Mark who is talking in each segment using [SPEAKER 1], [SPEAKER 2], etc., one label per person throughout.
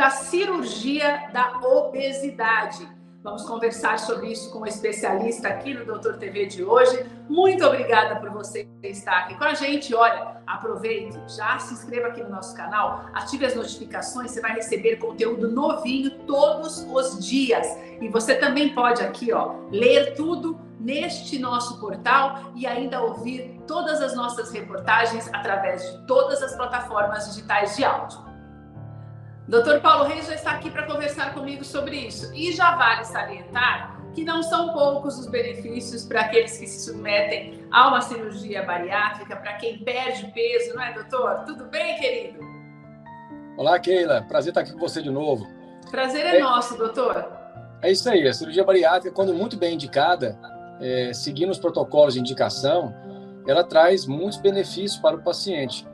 [SPEAKER 1] da cirurgia da obesidade. Vamos conversar sobre isso com um especialista aqui no Doutor TV de hoje. Muito obrigada por você estar aqui com a gente. Olha, aproveite, já se inscreva aqui no nosso canal, ative as notificações, você vai receber conteúdo novinho todos os dias. E você também pode aqui, ó, ler tudo neste nosso portal e ainda ouvir todas as nossas reportagens através de todas as plataformas digitais de áudio. Doutor Paulo Reis já está aqui para conversar comigo sobre isso. E já vale salientar que não são poucos os benefícios para aqueles que se submetem a uma cirurgia bariátrica, para quem perde peso, não é, doutor? Tudo bem, querido?
[SPEAKER 2] Olá, Keila. Prazer estar aqui com você de novo.
[SPEAKER 1] Prazer é, é nosso, doutor.
[SPEAKER 2] É isso aí. A cirurgia bariátrica, quando muito bem indicada, é, seguindo os protocolos de indicação, ela traz muitos benefícios para o paciente.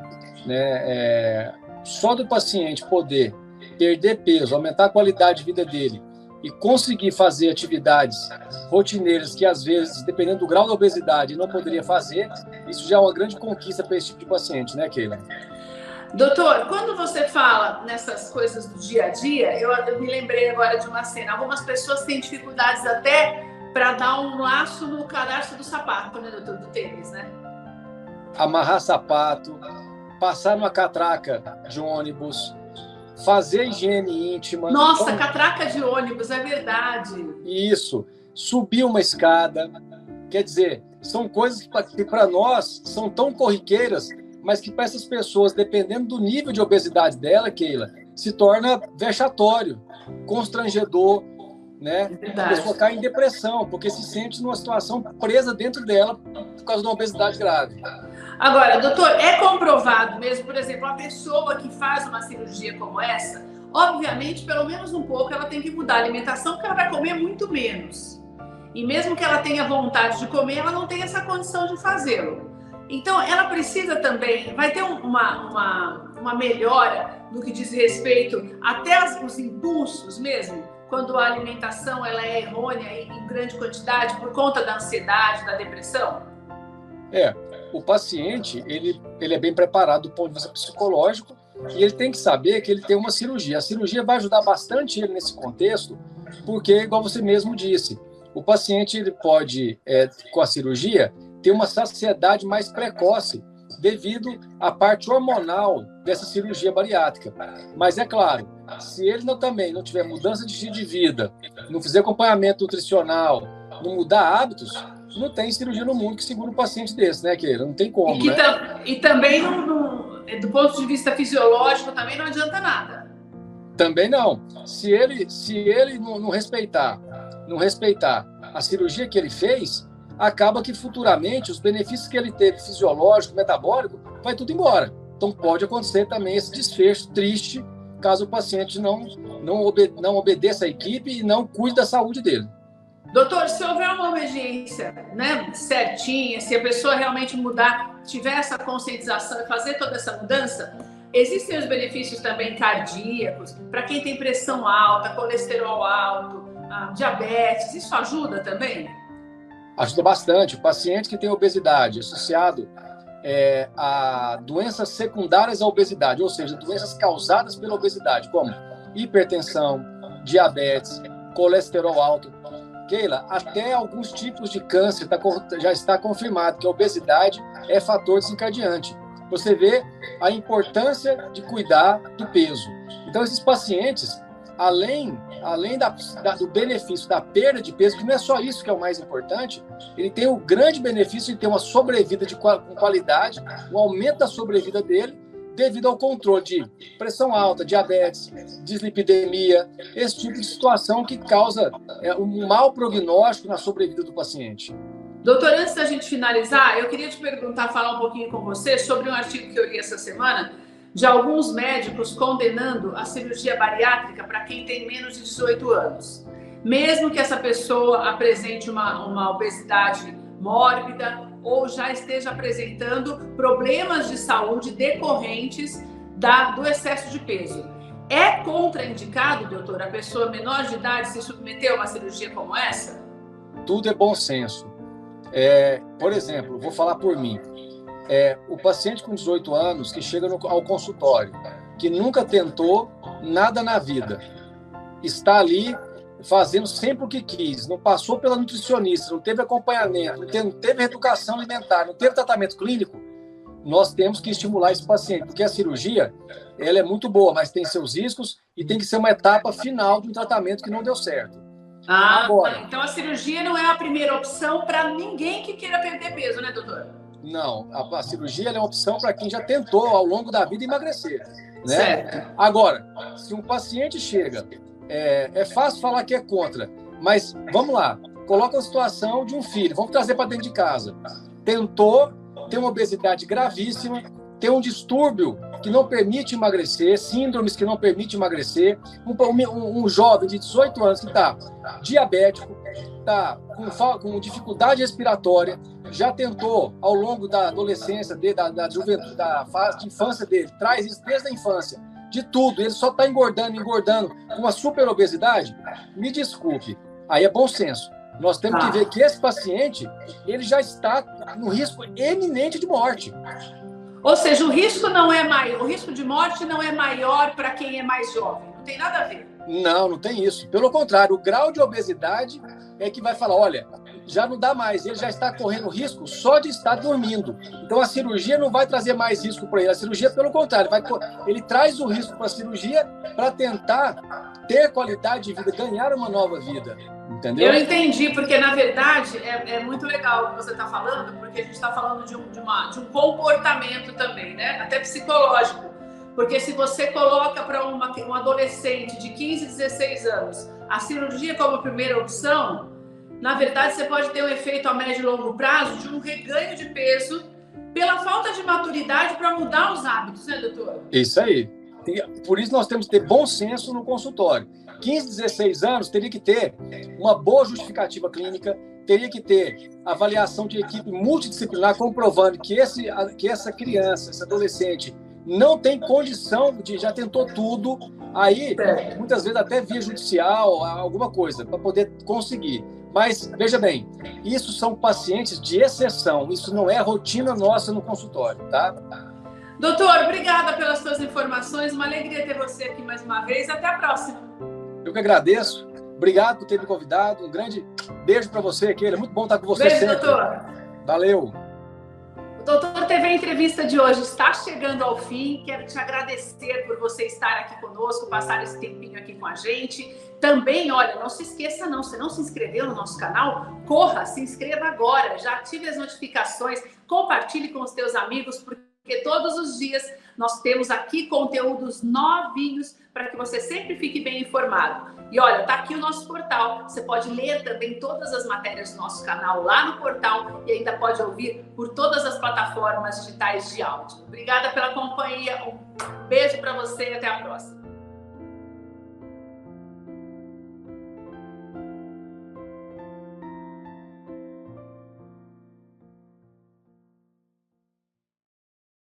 [SPEAKER 2] Né? É, só do paciente poder perder peso, aumentar a qualidade de vida dele e conseguir fazer atividades rotineiras que às vezes, dependendo do grau da obesidade, não poderia fazer, isso já é uma grande conquista para esse tipo de paciente, né, Keila?
[SPEAKER 1] Doutor, quando você fala nessas coisas do dia a dia, eu, eu me lembrei agora de uma cena. Algumas pessoas têm dificuldades até para dar um laço no cadastro do sapato, né, doutor, do tênis, né?
[SPEAKER 2] Amarrar sapato, passar numa catraca de ônibus, fazer higiene íntima.
[SPEAKER 1] Nossa, como... catraca de ônibus, é verdade.
[SPEAKER 2] Isso, subir uma escada. Quer dizer, são coisas que para nós são tão corriqueiras, mas que para essas pessoas, dependendo do nível de obesidade dela, Keila, se torna vexatório, constrangedor, né? É a pessoa cai em depressão, porque se sente numa situação presa dentro dela por causa de uma obesidade grave.
[SPEAKER 1] Agora, doutor, é comprovado mesmo, por exemplo, uma pessoa que faz uma cirurgia como essa, obviamente, pelo menos um pouco, ela tem que mudar a alimentação, porque ela vai comer muito menos. E mesmo que ela tenha vontade de comer, ela não tem essa condição de fazê-lo. Então, ela precisa também, vai ter uma, uma, uma melhora no que diz respeito até os impulsos mesmo, quando a alimentação ela é errônea em grande quantidade por conta da ansiedade, da depressão?
[SPEAKER 2] É, o paciente ele, ele é bem preparado do ponto de vista psicológico e ele tem que saber que ele tem uma cirurgia. A cirurgia vai ajudar bastante ele nesse contexto, porque, igual você mesmo disse, o paciente ele pode, é, com a cirurgia, ter uma saciedade mais precoce devido à parte hormonal dessa cirurgia bariátrica. Mas é claro, se ele não, também não tiver mudança de estilo de vida, não fizer acompanhamento nutricional, não mudar hábitos, não tem cirurgia no mundo que segura um paciente desse, né, Keira? Não tem como,
[SPEAKER 1] e
[SPEAKER 2] né?
[SPEAKER 1] Tam, e também, não, não, do ponto de vista fisiológico, também não adianta nada.
[SPEAKER 2] Também não. Se ele, se ele não, não respeitar, não respeitar a cirurgia que ele fez, acaba que futuramente os benefícios que ele teve fisiológico, metabólico, vai tudo embora. Então pode acontecer também esse desfecho triste caso o paciente não, não, obede não obedeça à equipe e não cuide da saúde dele.
[SPEAKER 1] Doutor, se houver uma obediência né, certinha, se a pessoa realmente mudar, tiver essa conscientização e fazer toda essa mudança, existem os benefícios também cardíacos, para quem tem pressão alta, colesterol alto, ah, diabetes, isso ajuda também?
[SPEAKER 2] Ajuda bastante. O paciente que tem obesidade associado é, a doenças secundárias à obesidade, ou seja, doenças causadas pela obesidade, como hipertensão, diabetes, colesterol alto, Keila, até alguns tipos de câncer tá, já está confirmado que a obesidade é fator desencadeante. Você vê a importância de cuidar do peso. Então, esses pacientes, além, além da, da, do benefício da perda de peso, que não é só isso que é o mais importante, ele tem o grande benefício de ter uma sobrevida de, com qualidade, um aumento da sobrevida dele devido ao controle de pressão alta, diabetes, dislipidemia, esse tipo de situação que causa é, um mau prognóstico na sobrevida do paciente.
[SPEAKER 1] Doutor, antes da gente finalizar, eu queria te perguntar, falar um pouquinho com você sobre um artigo que eu li essa semana de alguns médicos condenando a cirurgia bariátrica para quem tem menos de 18 anos. Mesmo que essa pessoa apresente uma, uma obesidade mórbida ou já esteja apresentando problemas de saúde decorrentes da, do excesso de peso. É contraindicado, doutor, a pessoa menor de idade se submeter a uma cirurgia como essa?
[SPEAKER 2] Tudo é bom senso. É, por exemplo, vou falar por mim. É, o paciente com 18 anos que chega no, ao consultório que nunca tentou nada na vida. Está ali fazendo sempre o que quis, não passou pela nutricionista, não teve acompanhamento, não teve, não teve educação alimentar, não teve tratamento clínico, nós temos que estimular esse paciente, porque a cirurgia ela é muito boa, mas tem seus riscos e tem que ser uma etapa final de um tratamento que não deu certo.
[SPEAKER 1] Ah, Agora, então a cirurgia não é a primeira opção para ninguém que queira perder peso, né, doutor?
[SPEAKER 2] Não, a, a cirurgia é uma opção para quem já tentou ao longo da vida emagrecer. Né?
[SPEAKER 1] Certo.
[SPEAKER 2] Agora, se um paciente chega, é, é fácil falar que é contra, mas vamos lá, coloca a situação de um filho, vamos trazer para dentro de casa. Tentou, tem uma obesidade gravíssima, tem um distúrbio que não permite emagrecer, síndromes que não permitem emagrecer, um, um, um jovem de 18 anos que está diabético, está com, com, dificuldade respiratória, já tentou ao longo da adolescência dele, da, da juventude, da fase de infância dele, traz isso desde a infância, de tudo, ele só está engordando, engordando, com uma super obesidade, me desculpe, aí é bom senso. Nós temos que ver que esse paciente, ele já está no risco eminente de morte.
[SPEAKER 1] Ou seja, o risco não é maior, o risco de morte não é maior para quem é mais jovem. Não tem nada a ver.
[SPEAKER 2] Não, não tem isso. Pelo contrário, o grau de obesidade é que vai falar, olha, já não dá mais, ele já está correndo risco só de estar dormindo. Então a cirurgia não vai trazer mais risco para ele. A cirurgia, pelo contrário, vai, ele traz o risco para a cirurgia para tentar ter qualidade de vida, ganhar uma nova vida. Entendeu?
[SPEAKER 1] Eu entendi, porque na verdade é, é muito legal o que você está falando, porque a gente está falando de um, de, uma, de um comportamento também, né? Até psicológico. Porque se você coloca para um adolescente de 15, 16 anos a cirurgia como primeira opção, na verdade você pode ter um efeito a médio e longo prazo de um reganho de peso pela falta de maturidade para mudar os hábitos, né, doutor?
[SPEAKER 2] Isso aí. Por isso nós temos que ter bom senso no consultório. 15, 16 anos teria que ter uma boa justificativa clínica, teria que ter avaliação de equipe multidisciplinar comprovando que, esse, que essa criança, esse adolescente, não tem condição de já tentou tudo, aí muitas vezes até via judicial, alguma coisa, para poder conseguir. Mas veja bem, isso são pacientes de exceção, isso não é rotina nossa no consultório, tá?
[SPEAKER 1] Doutor, obrigada pelas suas informações. Uma alegria ter você aqui mais uma vez. Até a próxima.
[SPEAKER 2] Eu que agradeço. Obrigado por ter me convidado. Um grande beijo para você, Keila. Muito bom estar com você
[SPEAKER 1] beijo,
[SPEAKER 2] sempre.
[SPEAKER 1] doutor.
[SPEAKER 2] Valeu.
[SPEAKER 1] Doutor TV Entrevista de hoje está chegando ao fim. Quero te agradecer por você estar aqui conosco, passar esse tempinho aqui com a gente. Também, olha, não se esqueça não, se não se inscreveu no nosso canal, corra, se inscreva agora, já ative as notificações, compartilhe com os teus amigos, porque porque todos os dias nós temos aqui conteúdos novinhos para que você sempre fique bem informado. E olha, tá aqui o nosso portal. Você pode ler também todas as matérias do nosso canal lá no portal e ainda pode ouvir por todas as plataformas digitais de áudio. Obrigada pela companhia. Um beijo para você e até a próxima.